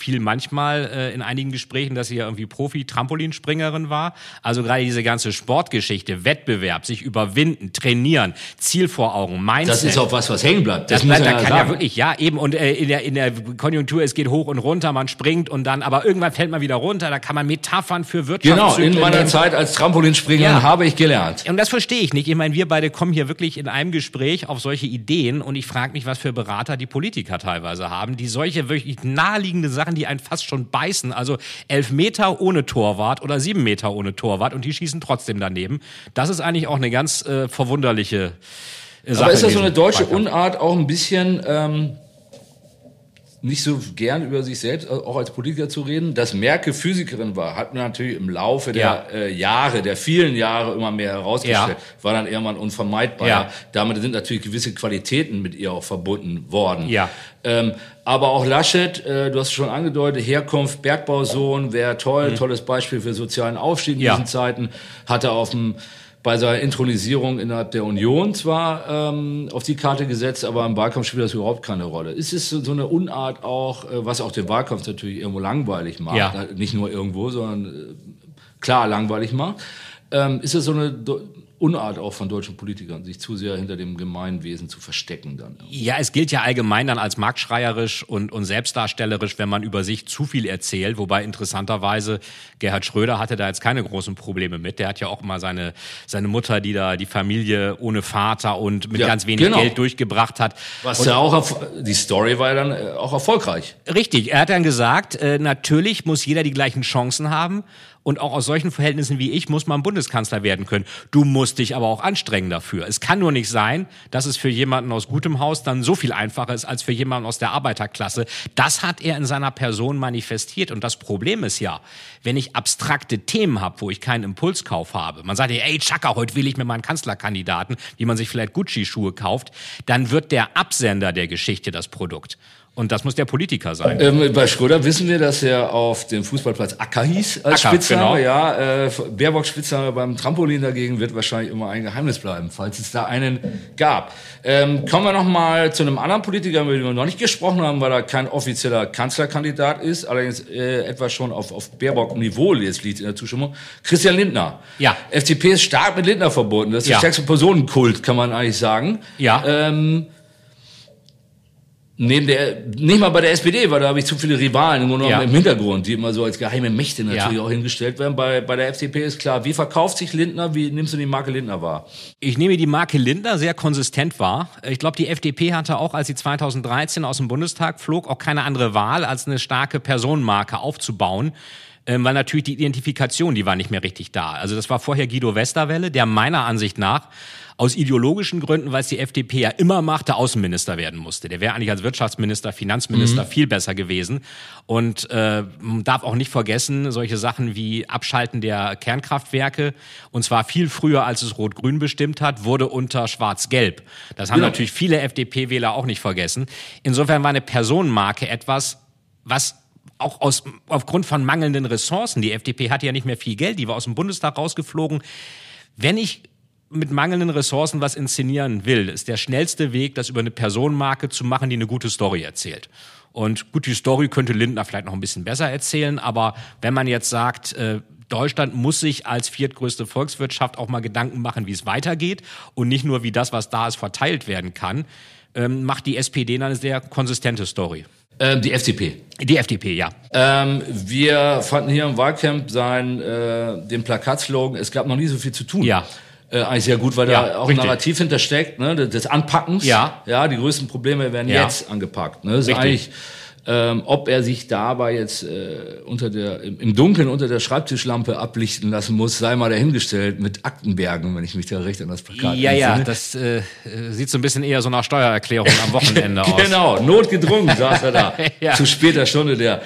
fiel manchmal äh, in einigen Gesprächen, dass sie ja irgendwie Profi-Trampolinspringerin war. Also gerade diese ganze Sportgeschichte, Wettbewerb, sich überwinden, trainieren, Ziel vor Augen, Mindset. Das ist auch was, was hängen bleibt. Das, das bleibt, da kann sagen. ja wirklich, ja, eben. Und äh, in, der, in der Konjunktur, es geht hoch und runter, man springt und dann, aber irgendwann fällt man wieder runter. Da kann man Metaphern für Wirtschaft Genau, in meiner nehmen. Zeit als Trampolinspringerin ja. habe ich gelernt. Und das verstehe ich nicht. Ich meine, wir beide kommen hier wirklich in einem Gespräch auf solche Ideen und ich frage mich, was für Berater die Politiker teilweise haben, die solche wirklich naheliegende Sachen Sachen, die einen fast schon beißen. Also elf Meter ohne Torwart oder sieben Meter ohne Torwart und die schießen trotzdem daneben. Das ist eigentlich auch eine ganz äh, verwunderliche äh, Sache. Aber ist das so eine deutsche Unart auch ein bisschen... Ähm nicht so gern über sich selbst, äh, auch als Politiker zu reden. Dass Merkel Physikerin war, hat man natürlich im Laufe der ja. äh, Jahre, der vielen Jahre immer mehr herausgestellt. Ja. War dann irgendwann unvermeidbar. Ja. Damit sind natürlich gewisse Qualitäten mit ihr auch verbunden worden. Ja. Ähm, aber auch Laschet, äh, du hast es schon angedeutet, Herkunft, Bergbausohn, wäre toll, mhm. tolles Beispiel für sozialen Aufstieg in diesen Zeiten. Hatte auf dem bei seiner Intronisierung innerhalb der Union zwar ähm, auf die Karte gesetzt, aber im Wahlkampf spielt das überhaupt keine Rolle. Ist es so eine Unart auch, äh, was auch den Wahlkampf natürlich irgendwo langweilig macht, Ja. nicht nur irgendwo, sondern äh, klar langweilig macht. Ähm, ist es so eine Unart auch von deutschen Politikern, sich zu sehr hinter dem Gemeinwesen zu verstecken dann? Ja, es gilt ja allgemein dann als marktschreierisch und, und selbstdarstellerisch, wenn man über sich zu viel erzählt. Wobei interessanterweise Gerhard Schröder hatte da jetzt keine großen Probleme mit. Der hat ja auch mal seine, seine Mutter, die da die Familie ohne Vater und mit Ja, ganz wenig genau. Geld durchgebracht hat. Was ja auch, die Story war ja dann äh, auch erfolgreich. Richtig, er hat dann gesagt, äh, natürlich muss jeder die gleichen Chancen haben. Und auch aus solchen Verhältnissen wie ich muss man Bundeskanzler werden können. Du musst dich aber auch anstrengen dafür. Es kann nur nicht sein, dass es für jemanden aus gutem Haus dann so viel einfacher ist als für jemanden aus der Arbeiterklasse. Das hat er in seiner Person manifestiert. Und das Problem ist ja, wenn ich abstrakte Themen habe, wo ich keinen Impulskauf habe, man sagt ja, ey Chaka, heute will ich mir meinen Kanzlerkandidaten, wie man sich vielleicht Gucci-Schuhe kauft, dann wird der Absender der Geschichte das Produkt. Und das muss der Politiker sein. Ähm, bei Schröder wissen wir, dass er auf dem Fußballplatz Acker hieß als Acker, Spitzname. genau. Ja, äh, Baerbock Spitzname beim Trampolin dagegen wird wahrscheinlich immer ein Geheimnis bleiben, falls es da einen gab. Ähm, kommen wir noch mal zu einem anderen Politiker, über den wir noch nicht gesprochen haben, weil er kein offizieller Kanzlerkandidat ist, allerdings äh, etwa schon auf, auf Baerbock-Niveau jetzt liegt in der Zustimmung. Christian Lindner. Ja. FDP ist stark mit Lindner verbunden. Das ist Ja. der stärkste Personenkult, kann man eigentlich sagen. Ja. Ähm, Neben der, nicht mal bei der SPD, weil da habe ich zu viele Rivalen im, Ja. im Hintergrund, die immer so als geheime Mächte natürlich Ja. auch hingestellt werden. Bei, bei der FDP ist klar, wie verkauft sich Lindner, wie nimmst du die Marke Lindner wahr? Ich nehme die Marke Lindner sehr konsistent wahr. Ich glaube, die FDP hatte auch, als sie 2013 aus dem Bundestag flog, auch keine andere Wahl, als eine starke Personenmarke aufzubauen. Ähm, weil natürlich die Identifikation, die war nicht mehr richtig da. Also das war vorher Guido Westerwelle, der meiner Ansicht nach aus ideologischen Gründen, weil es die FDP ja immer machte, Außenminister werden musste. Der wäre eigentlich als Wirtschaftsminister, Finanzminister viel besser gewesen. Und äh, man darf auch nicht vergessen, solche Sachen wie Abschalten der Kernkraftwerke, und zwar viel früher, als es Rot-Grün bestimmt hat, wurde unter Schwarz-Gelb. Das haben Genau. natürlich viele FDP-Wähler auch nicht vergessen. Insofern war eine Personenmarke etwas, was auch aus, aufgrund von mangelnden Ressourcen, die FDP hatte ja nicht mehr viel Geld, die war aus dem Bundestag rausgeflogen. Wenn ich mit mangelnden Ressourcen was inszenieren will, ist der schnellste Weg, das über eine Personenmarke zu machen, die eine gute Story erzählt. Und gut, die Story könnte Lindner vielleicht noch ein bisschen besser erzählen, aber wenn man jetzt sagt, äh, Deutschland muss sich als viertgrößte Volkswirtschaft auch mal Gedanken machen, wie es weitergeht und nicht nur, wie das, was da ist, verteilt werden kann, ähm, macht die SPD dann eine sehr konsistente Story. Ähm, die FDP. Die FDP, ja. Ähm, wir fanden hier im Wahlcamp sein, äh, den Plakatslogan, es gab noch nie so viel zu tun. Ja. Äh, eigentlich sehr gut, weil Ja, da auch richtig. ein Narrativ hintersteckt, ne, des- Anpackens. Ja. Ja, die größten Probleme werden Ja. jetzt angepackt. Ne? Das ist Richtig. eigentlich, ähm, ob er sich dabei jetzt äh, unter der, im, Dunkeln unter der Schreibtischlampe ablichten lassen muss, sei mal dahingestellt mit Aktenbergen, wenn ich mich da recht an das Plakat Ja, ja, das äh, sieht so ein bisschen eher so nach Steuererklärung am Wochenende <laughs> aus. Genau, notgedrungen saß er da. <laughs> Ja. Zu später Stunde der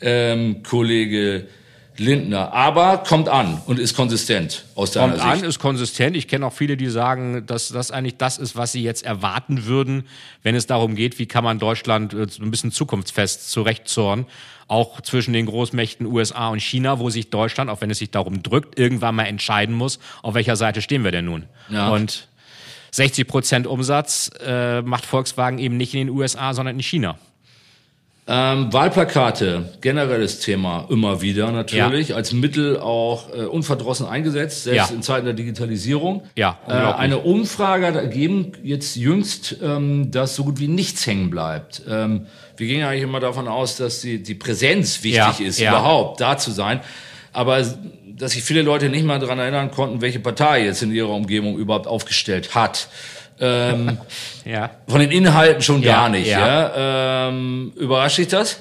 ähm, Kollege Lindner. Aber kommt an und ist konsistent aus deiner Kommt Sicht. an, ist konsistent. Ich kenne auch viele, die sagen, dass das eigentlich das ist, was sie jetzt erwarten würden, wenn es darum geht, wie kann man Deutschland äh, ein bisschen zukunftsfest zurechtzorn. Auch zwischen den Großmächten USA und China, wo sich Deutschland, auch wenn es sich darum drückt, irgendwann mal entscheiden muss, auf welcher Seite stehen wir denn nun. Ja. Und 60 Prozent Umsatz äh, macht Volkswagen eben nicht in den USA, sondern in China. Ähm, Wahlplakate, generelles Thema, immer wieder natürlich, als Mittel auch äh, unverdrossen eingesetzt, selbst Ja. in Zeiten der Digitalisierung. Ja, äh, eine Umfrage hat ergeben, jetzt jüngst, ähm, dass so gut wie nichts hängen bleibt. Ähm, wir gingen eigentlich immer davon aus, dass die, die Präsenz wichtig Ja, ist, ja. überhaupt da zu sein. Aber dass sich viele Leute nicht mal daran erinnern konnten, welche Partei jetzt in ihrer Umgebung überhaupt aufgestellt hat. Ähm, <laughs> Ja. von den Inhalten schon Ja, gar nicht. ja. Ähm, überrascht dich das?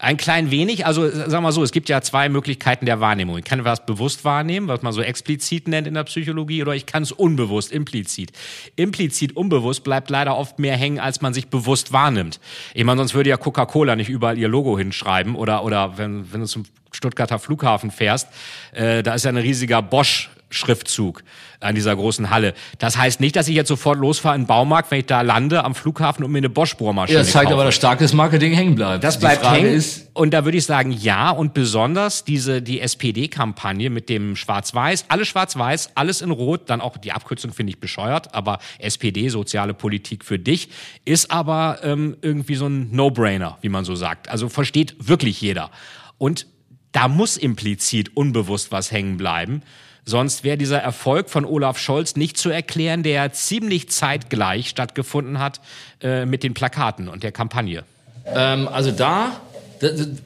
Ein klein wenig, also sagen wir so, es gibt ja zwei Möglichkeiten der Wahrnehmung. Ich kann was bewusst wahrnehmen, was man so explizit nennt in der Psychologie, oder ich kann es unbewusst, implizit. Implizit, unbewusst bleibt leider oft mehr hängen, als man sich bewusst wahrnimmt. Ich meine, sonst würde ja Coca-Cola nicht überall ihr Logo hinschreiben oder, oder wenn, wenn du zum Stuttgarter Flughafen fährst, äh, da ist ja ein riesiger Bosch Schriftzug an dieser großen Halle. Das heißt nicht, dass ich jetzt sofort losfahre in den Baumarkt, wenn ich da lande am Flughafen und mir eine Bosch-Bohrmaschine Ja, das zeigt kaufe. aber, dass starkes Marketing hängen bleibt. Das bleibt hängen. Und da würde ich sagen, ja. Und besonders diese, die SPD-Kampagne mit dem Schwarz-Weiß, alles Schwarz-Weiß, alles in Rot, dann auch die Abkürzung finde ich bescheuert, aber SPD, soziale Politik für dich, ist aber ähm, irgendwie so ein No-Brainer, wie man so sagt. Also versteht wirklich jeder. Und da muss implizit unbewusst was hängen bleiben. Sonst wäre dieser Erfolg von Olaf Scholz nicht zu erklären, der ziemlich zeitgleich stattgefunden hat äh, mit den Plakaten und der Kampagne. ähm, also da,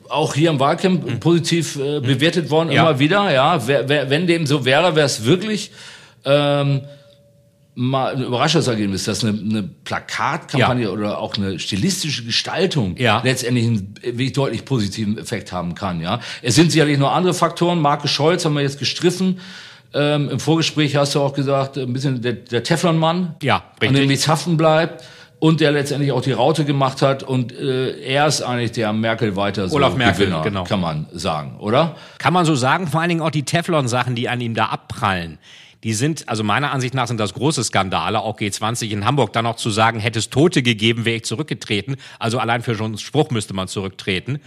auch hier im Wahlkampf positiv äh, bewertet worden, Ja. immer wieder, ja. Wer, wer, wenn dem so wäre, wäre es wirklich ähm, mal ein Überraschungsergebnis, dass eine, eine Plakatkampagne Ja. oder auch eine stilistische Gestaltung Ja. letztendlich einen wirklich deutlich positiven Effekt haben kann, ja. Es sind sicherlich noch andere Faktoren. Marke Scholz haben wir jetzt gestriffen. Ähm, Im Vorgespräch hast du auch gesagt, ein bisschen der, der Teflonmann, Ja, an dem nichts haften bleibt und der letztendlich auch die Raute gemacht hat und äh, er ist eigentlich der Merkel weiter so Olaf Merkel, Gewinner, genau. kann man sagen, oder? Kann man so sagen, vor allen Dingen auch die Teflon-Sachen, die an ihm da abprallen. Die sind, also meiner Ansicht nach sind das große Skandale, auch G20 in Hamburg, dann noch zu sagen, hätte es Tote gegeben, wäre ich zurückgetreten. Also allein für so einen Spruch müsste man zurücktreten.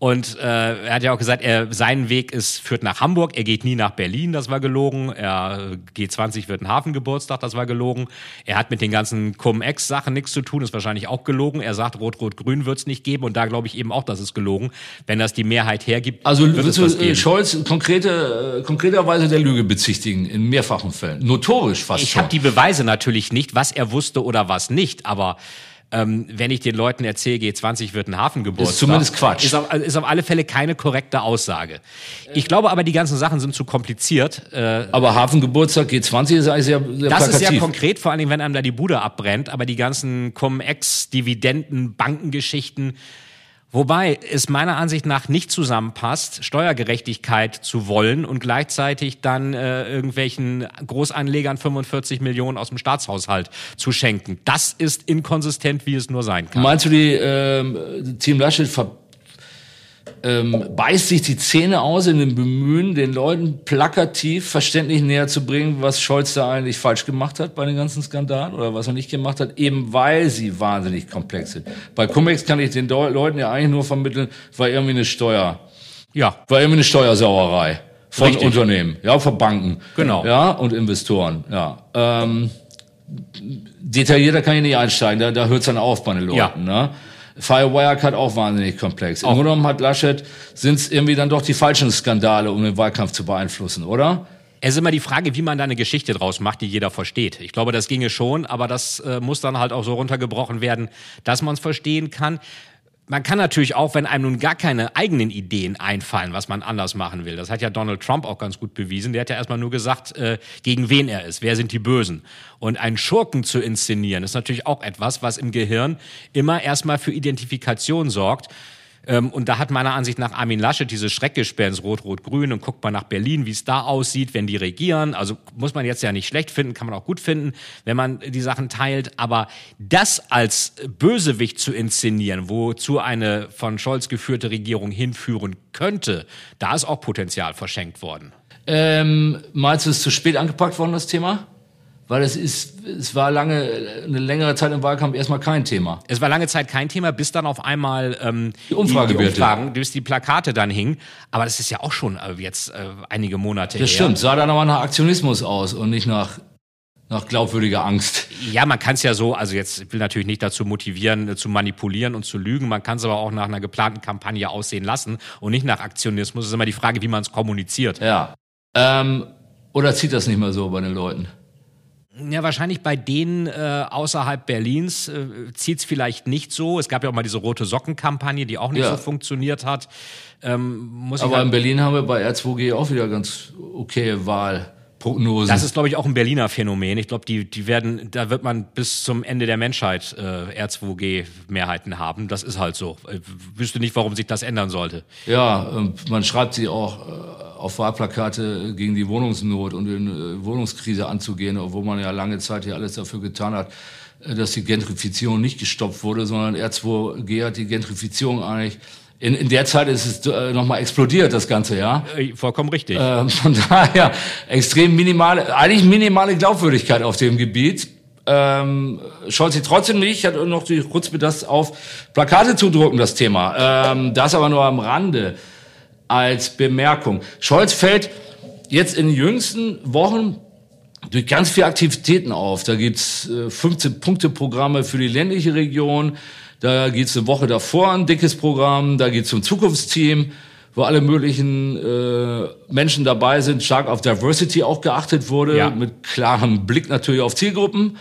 Und äh, er hat ja auch gesagt, er, sein Weg ist, führt nach Hamburg, er geht nie nach Berlin, das war gelogen. Er, G20 wird ein Hafengeburtstag, das war gelogen. Er hat mit den ganzen Cum-Ex-Sachen nichts zu tun, ist wahrscheinlich auch gelogen. Er sagt, Rot-Rot-Grün wird es nicht geben und da glaube ich eben auch, das ist gelogen. Wenn das die Mehrheit hergibt, Also wird würdest es was du äh, geben. Scholz konkrete, äh, konkreterweise der Lüge bezichtigen in mehrfachen Fällen? Notorisch fast Ich schon. habe die Beweise natürlich nicht, was er wusste oder was nicht, aber ähm, wenn ich den Leuten erzähle, G20 wird ein Hafengeburtstag. Ist zumindest Quatsch. Ist auf, ist auf alle Fälle keine korrekte Aussage. Ich glaube aber, die ganzen Sachen sind zu kompliziert. Äh, Aber Hafengeburtstag G20 ist eigentlich sehr, sehr das plakativ. ist sehr konkret, vor allen Dingen, wenn einem da die Bude abbrennt, aber die ganzen Cum-Ex, Dividenden, Bankengeschichten, Wobei es meiner Ansicht nach nicht zusammenpasst, Steuergerechtigkeit zu wollen und gleichzeitig dann äh, irgendwelchen Großanlegern 45 Millionen aus dem Staatshaushalt zu schenken. Das ist inkonsistent, wie es nur sein kann. Meinst du, die ähm, Team Laschet ver ähm, beißt sich die Zähne aus in dem Bemühen, den Leuten plakativ verständlich näher zu bringen, was Scholz da eigentlich falsch gemacht hat bei den ganzen Skandalen oder was er nicht gemacht hat, eben weil sie wahnsinnig komplex sind. Bei Cum-Ex kann ich den Leuten ja eigentlich nur vermitteln, war irgendwie eine Steuer, Ja, war irgendwie eine Steuersauerei von Richtig. Unternehmen, ja, von Banken, Genau. ja, und Investoren, ja. Ähm, detaillierter kann ich nicht einsteigen, da, da hört es dann auf bei den Leuten. Ja. Ne? Firewire hat auch wahnsinnig komplex. Im Grunde genommen hat Laschet, sind es irgendwie dann doch die falschen Skandale, um den Wahlkampf zu beeinflussen, oder? Es ist immer die Frage, wie man da eine Geschichte draus macht, die jeder versteht. Ich glaube, das ginge schon, aber das äh, muss dann halt auch so runtergebrochen werden, dass man es verstehen kann. Man kann natürlich auch, wenn einem nun gar keine eigenen Ideen einfallen, was man anders machen will. Das hat ja Donald Trump auch ganz gut bewiesen. Der hat ja erstmal nur gesagt, äh, gegen wen er ist, wer sind die Bösen. Und einen Schurken zu inszenieren, ist natürlich auch etwas, was im Gehirn immer erstmal für Identifikation sorgt. Ähm, und da hat meiner Ansicht nach Armin Laschet dieses Schreckgespenst Rot-Rot-Grün und guckt mal nach Berlin, wie es da aussieht, wenn die regieren. Also muss man jetzt ja nicht schlecht finden, kann man auch gut finden, wenn man die Sachen teilt. Aber das als Bösewicht zu inszenieren, wozu eine von Scholz geführte Regierung hinführen könnte, da ist auch Potenzial verschenkt worden. Ähm, meinst du, es ist zu spät angepackt worden, das Thema? Weil es ist, es war lange, eine längere Zeit im Wahlkampf erstmal kein Thema. Es war lange Zeit kein Thema, bis dann auf einmal ähm, Die Umfragewerte. die Umfragen, bis die Plakate dann hingen. Aber das ist ja auch schon äh, jetzt äh, einige Monate Das her. stimmt, sah dann aber nach Aktionismus aus und nicht nach, nach glaubwürdiger Angst. Ja, man kann es ja so, also jetzt ich will natürlich nicht dazu motivieren, äh, zu manipulieren und zu lügen. Man kann es aber auch nach einer geplanten Kampagne aussehen lassen und nicht nach Aktionismus. Es ist immer die Frage, wie man es kommuniziert. Ja. Ähm, oder zieht das nicht mehr so bei den Leuten? Ja, wahrscheinlich bei denen äh, außerhalb Berlins äh, zieht es vielleicht nicht so. Es gab ja auch mal diese rote Socken-Kampagne, die auch nicht Ja. so funktioniert hat. Ähm, muss ich Aber halt- in Berlin haben wir bei R2G auch wieder ganz okay Wahlprognosen. Das ist, glaube ich, auch ein Berliner Phänomen. Ich glaube, die, die werden, da wird man bis zum Ende der Menschheit äh, R2G-Mehrheiten haben. Das ist halt so. Ich wüsste nicht, warum sich das ändern sollte. ja, und man schreibt sie auch äh, auf Wahlplakate gegen die Wohnungsnot und die äh, Wohnungskrise anzugehen, obwohl man ja lange Zeit hier alles dafür getan hat, äh, dass die Gentrifizierung nicht gestoppt wurde, sondern R2G hat die Gentrifizierung eigentlich In, in der Zeit ist es äh, nochmal explodiert, das Ganze, ja. Äh, vollkommen richtig. Ähm, von <laughs> daher extrem minimale, eigentlich minimale Glaubwürdigkeit auf dem Gebiet. Ähm, Scholz sie trotzdem nicht, hat noch die Chutzpe, das auf Plakate zu drucken, das Thema. Ähm, das aber nur am Rande als Bemerkung. Scholz fällt jetzt in den jüngsten Wochen durch ganz viele Aktivitäten auf. Da gibt's äh, 15-Punkte-Programme für die ländliche Region. Da geht's eine Woche davor ein dickes Programm. Da geht's zum Zukunftsteam, wo alle möglichen äh, Menschen dabei sind. Stark auf Diversity auch geachtet wurde, Ja. mit klarem Blick natürlich auf Zielgruppen.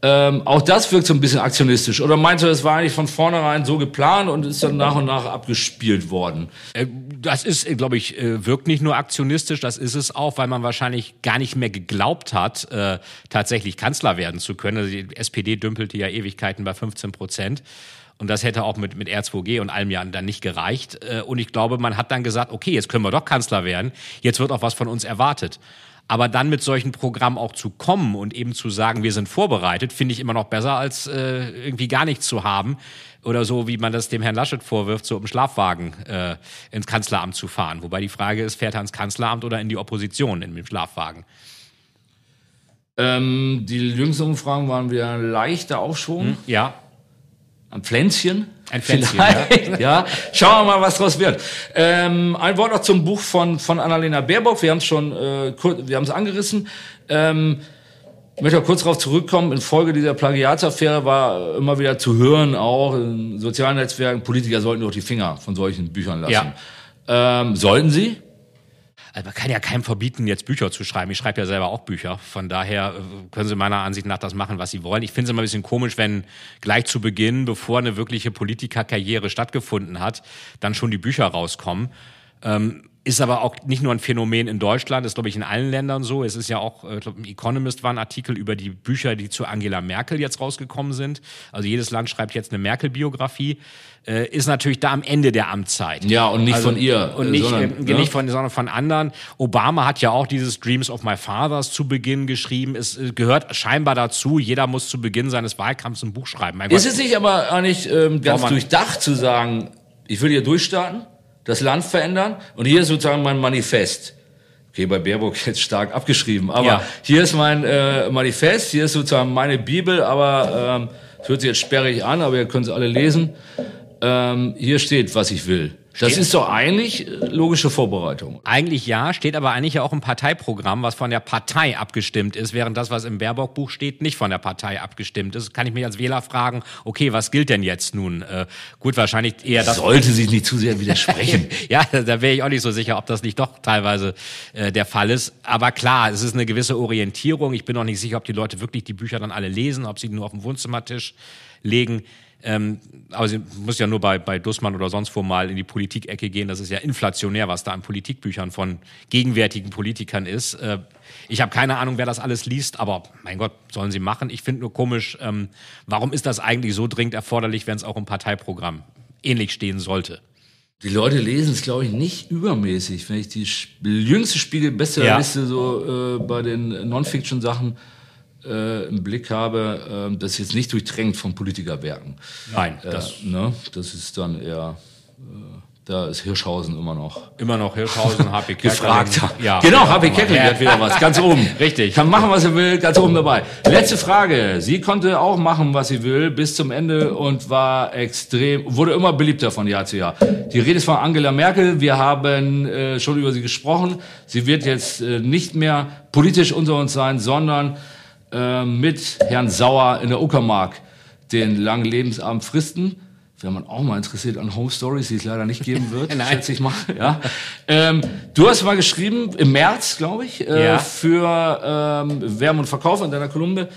Ähm, auch das wirkt so ein bisschen aktionistisch. Oder meinst du, das war eigentlich von vornherein so geplant und ist dann nach und nach abgespielt worden? Äh, Das ist, glaube ich, äh, wirkt nicht nur aktionistisch, das ist es auch, weil man wahrscheinlich gar nicht mehr geglaubt hat, äh, tatsächlich Kanzler werden zu können. Also die SPD dümpelte ja Ewigkeiten bei 15 Prozent. Und das hätte auch mit, mit R2G und allem ja dann nicht gereicht. Äh, Und ich glaube, man hat dann gesagt, okay, jetzt können wir doch Kanzler werden. Jetzt wird auch was von uns erwartet. Aber dann mit solchen Programmen auch zu kommen und eben zu sagen, wir sind vorbereitet, finde ich immer noch besser, als äh, irgendwie gar nichts zu haben. Oder so, wie man das dem Herrn Laschet vorwirft, so im Schlafwagen äh, ins Kanzleramt zu fahren. Wobei die Frage ist, fährt er ins Kanzleramt oder in die Opposition in dem Schlafwagen? Ähm, die jüngsten Umfragen waren wieder ein leichter Aufschwung. Ja, Ein Pflänzchen. Ein Pflänzchen, Vielleicht, ja. Schauen wir mal, was draus wird. Ähm, ein Wort noch zum Buch von, von Annalena Baerbock. Wir haben es schon, äh, kur- wir haben es angerissen. Ähm, ich möchte auch kurz darauf zurückkommen. Infolge dieser Plagiatsaffäre war immer wieder zu hören, auch in sozialen Netzwerken, Politiker sollten doch die Finger von solchen Büchern lassen. Ja. Ähm, sollten sie? Also man kann ja keinem verbieten, jetzt Bücher zu schreiben. Ich schreibe ja selber auch Bücher. Von daher äh, können Sie meiner Ansicht nach das machen, was Sie wollen. Ich finde es immer ein bisschen komisch, wenn gleich zu Beginn, bevor eine wirkliche Politikerkarriere stattgefunden hat, dann schon die Bücher rauskommen. Ähm, ist aber auch nicht nur ein Phänomen in Deutschland, ist glaube ich in allen Ländern so. Es ist ja auch, äh, ich glaub, im Economist war ein Artikel über die Bücher, die zu Angela Merkel jetzt rausgekommen sind. Also jedes Land schreibt jetzt eine Merkel-Biografie. Äh, ist natürlich da am Ende der Amtszeit. Ja, und nicht von ihr, Und nicht, sondern, äh, ne? nicht von, sondern von anderen. Obama hat ja auch dieses Dreams of My Fathers zu Beginn geschrieben. Es äh, gehört scheinbar dazu. Jeder muss zu Beginn seines Wahlkampfs ein Buch schreiben. Mein Ist Gott. es nicht aber eigentlich ähm, ganz man- durchdacht zu sagen, ich will hier durchstarten, das Land verändern und hier ist sozusagen mein Manifest. Okay, bei Baerbock <laughs> jetzt stark abgeschrieben, aber Ja. hier ist mein äh, Manifest, hier ist sozusagen meine Bibel, aber ähm, es hört sich jetzt sperrig an, aber ihr könnt es alle lesen. Ähm, hier steht, was ich will. Das ist doch eigentlich äh, logische Vorbereitung. Eigentlich ja, steht aber eigentlich ja auch im Parteiprogramm, was von der Partei abgestimmt ist, während das, was im Baerbock-Buch steht, nicht von der Partei abgestimmt ist. Kann ich mich als Wähler fragen, okay, was gilt denn jetzt nun? Äh, gut, wahrscheinlich eher das. Sollte sich nicht zu sehr widersprechen. <laughs> ja, da wäre ich auch nicht so sicher, ob das nicht doch teilweise äh, der Fall ist. Aber klar, es ist eine gewisse Orientierung. Ich bin auch nicht sicher, ob die Leute wirklich die Bücher dann alle lesen, ob sie die nur auf den Wohnzimmertisch legen. Ähm, aber sie muss ja nur bei, bei Dussmann oder sonst wo mal in die Politikecke gehen. Das ist ja inflationär, was da an Politikbüchern von gegenwärtigen Politikern ist. Äh, ich habe keine Ahnung, wer das alles liest, aber mein Gott, sollen sie machen. Ich finde nur komisch, ähm, warum ist das eigentlich so dringend erforderlich, wenn es auch im Parteiprogramm ähnlich stehen sollte? Die Leute lesen es, glaube ich, nicht übermäßig. Wenn ich die jüngste Spiegel-Bestsellerliste so äh, bei den Non-Fiction-Sachen äh, im Blick habe, äh, das ist jetzt nicht durchdrängt von Politikerwerken. Nein, Äh, das ne? das ist dann eher, äh, da ist Hirschhausen immer noch immer noch Hirschhausen, HP gefragt. Ja, genau, HP Kettling hat wieder was, ganz oben. <laughs> Richtig. Kann machen, was er will, ganz oben dabei. Letzte Frage. Sie konnte auch machen, was sie will, bis zum Ende und war extrem, wurde immer beliebter von Jahr zu Jahr. Die Rede ist von Angela Merkel. Wir haben äh, schon über sie gesprochen. Sie wird jetzt äh, nicht mehr politisch unter uns sein, sondern äh, mit Herrn Sauer in der Uckermark den langen Lebensabend fristen. Wäre man auch mal interessiert an Home Stories, die es leider nicht geben <laughs> wird, schätze ich mal. Ja. Ähm, du hast mal geschrieben, im März, glaube ich, äh, Ja. für ähm, Wärme und Verkauf in deiner Kolumne,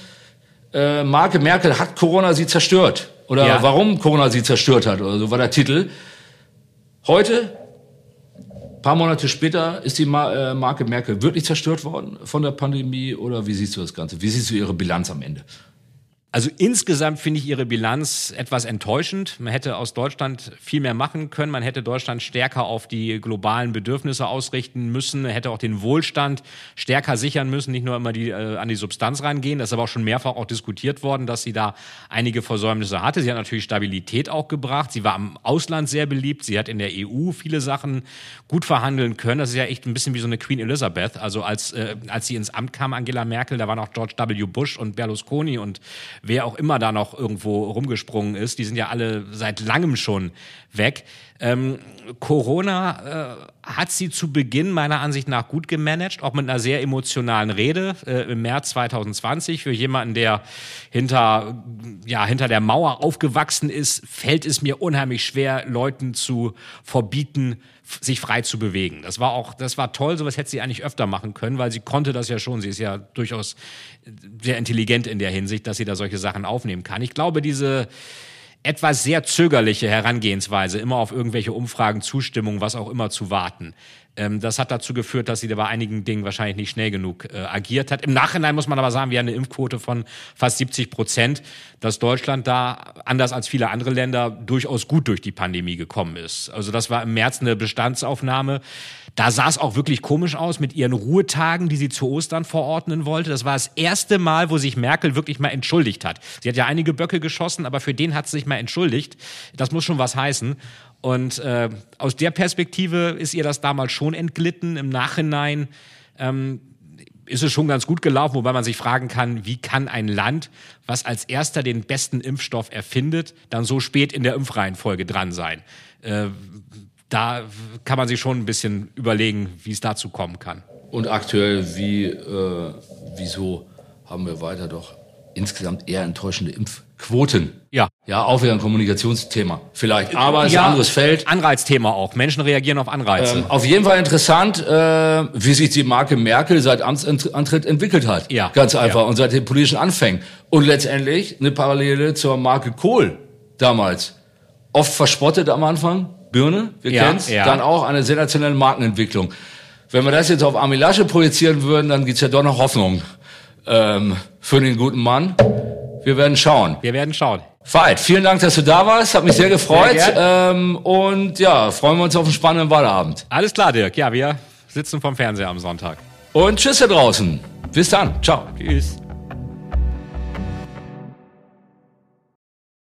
äh, Marke Merkel hat Corona sie zerstört. Oder Ja. warum Corona sie zerstört hat, oder so war der Titel. Heute, paar Monate später, ist die äh, Marke Merkel wirklich zerstört worden von der Pandemie oder wie siehst du das Ganze? Wie siehst du ihre Bilanz am Ende? Also insgesamt finde ich ihre Bilanz etwas enttäuschend. Man hätte aus Deutschland viel mehr machen können. Man hätte Deutschland stärker auf die globalen Bedürfnisse ausrichten müssen, hätte auch den Wohlstand stärker sichern müssen, nicht nur immer die, äh, an die Substanz reingehen. Das ist aber auch schon mehrfach auch diskutiert worden, dass sie da einige Versäumnisse hatte. Sie hat natürlich Stabilität auch gebracht. Sie war im Ausland sehr beliebt. Sie hat in der EU viele Sachen gut verhandeln können. Das ist ja echt ein bisschen wie so eine Queen Elizabeth. Also als, äh, als sie ins Amt kam, Angela Merkel, da waren auch George W. Bush und Berlusconi und wer auch immer da noch irgendwo rumgesprungen ist, die sind ja alle seit langem schon weg. Ähm, Corona äh, hat sie zu Beginn meiner Ansicht nach gut gemanagt, auch mit einer sehr emotionalen Rede äh, im März 2020. Für jemanden, der hinter, ja, hinter der Mauer aufgewachsen ist, fällt es mir unheimlich schwer, Leuten zu verbieten, sich frei zu bewegen. Das war auch, das war toll, sowas hätte sie eigentlich öfter machen können, weil sie konnte das ja schon. Sie ist ja durchaus sehr intelligent in der Hinsicht, dass sie da solche Sachen aufnehmen kann. Ich glaube, diese etwas sehr zögerliche Herangehensweise, immer auf irgendwelche Umfragen, Zustimmung, was auch immer zu warten, ähm, das hat dazu geführt, dass sie da bei einigen Dingen wahrscheinlich nicht schnell genug äh, agiert hat. Im Nachhinein muss man aber sagen, wir haben eine Impfquote von fast 70 Prozent, dass Deutschland da, anders als viele andere Länder, durchaus gut durch die Pandemie gekommen ist. Also das war im März eine Bestandsaufnahme. Da sah es auch wirklich komisch aus mit ihren Ruhetagen, die sie zu Ostern verordnen wollte. Das war das erste Mal, wo sich Merkel wirklich mal entschuldigt hat. Sie hat ja einige Böcke geschossen, aber für den hat sie sich mal entschuldigt. Das muss schon was heißen. Und äh, aus der Perspektive ist ihr das damals schon entglitten. Im Nachhinein ähm, ist es schon ganz gut gelaufen, wobei man sich fragen kann, wie kann ein Land, was als erster den besten Impfstoff erfindet, dann so spät in der Impfreihenfolge dran sein? Äh, da kann man sich schon ein bisschen überlegen, wie es dazu kommen kann. Und aktuell, wie, äh, wieso haben wir weiter doch insgesamt eher enttäuschende Impfquoten? Ja. Ja, auch wieder ein Kommunikationsthema. Vielleicht. Aber es ist ein anderes Feld. Anreizthema auch. Menschen reagieren auf Anreize. Ähm, auf jeden Fall interessant, äh, wie sich die Marke Merkel seit Amtsantritt entwickelt hat. Ja. Ganz einfach. Ja. Und seit den politischen Anfängen. Und letztendlich eine Parallele zur Marke Kohl damals. Oft verspottet am Anfang. Birne, wir Ja, kennen's. ja. Dann auch eine sensationelle Markenentwicklung. Wenn wir das jetzt auf Armin Lasche projizieren würden, dann gibt's ja doch noch Hoffnung ähm, für den guten Mann. Wir werden schauen. Wir werden schauen. Veit, vielen Dank, dass du da warst. Hat mich sehr gefreut. Sehr ähm, und ja, freuen wir uns auf einen spannenden Wahlabend. Alles klar, Dirk. Ja, wir sitzen vom Fernseher am Sonntag. Und tschüss da draußen. Bis dann. Ciao. Tschüss.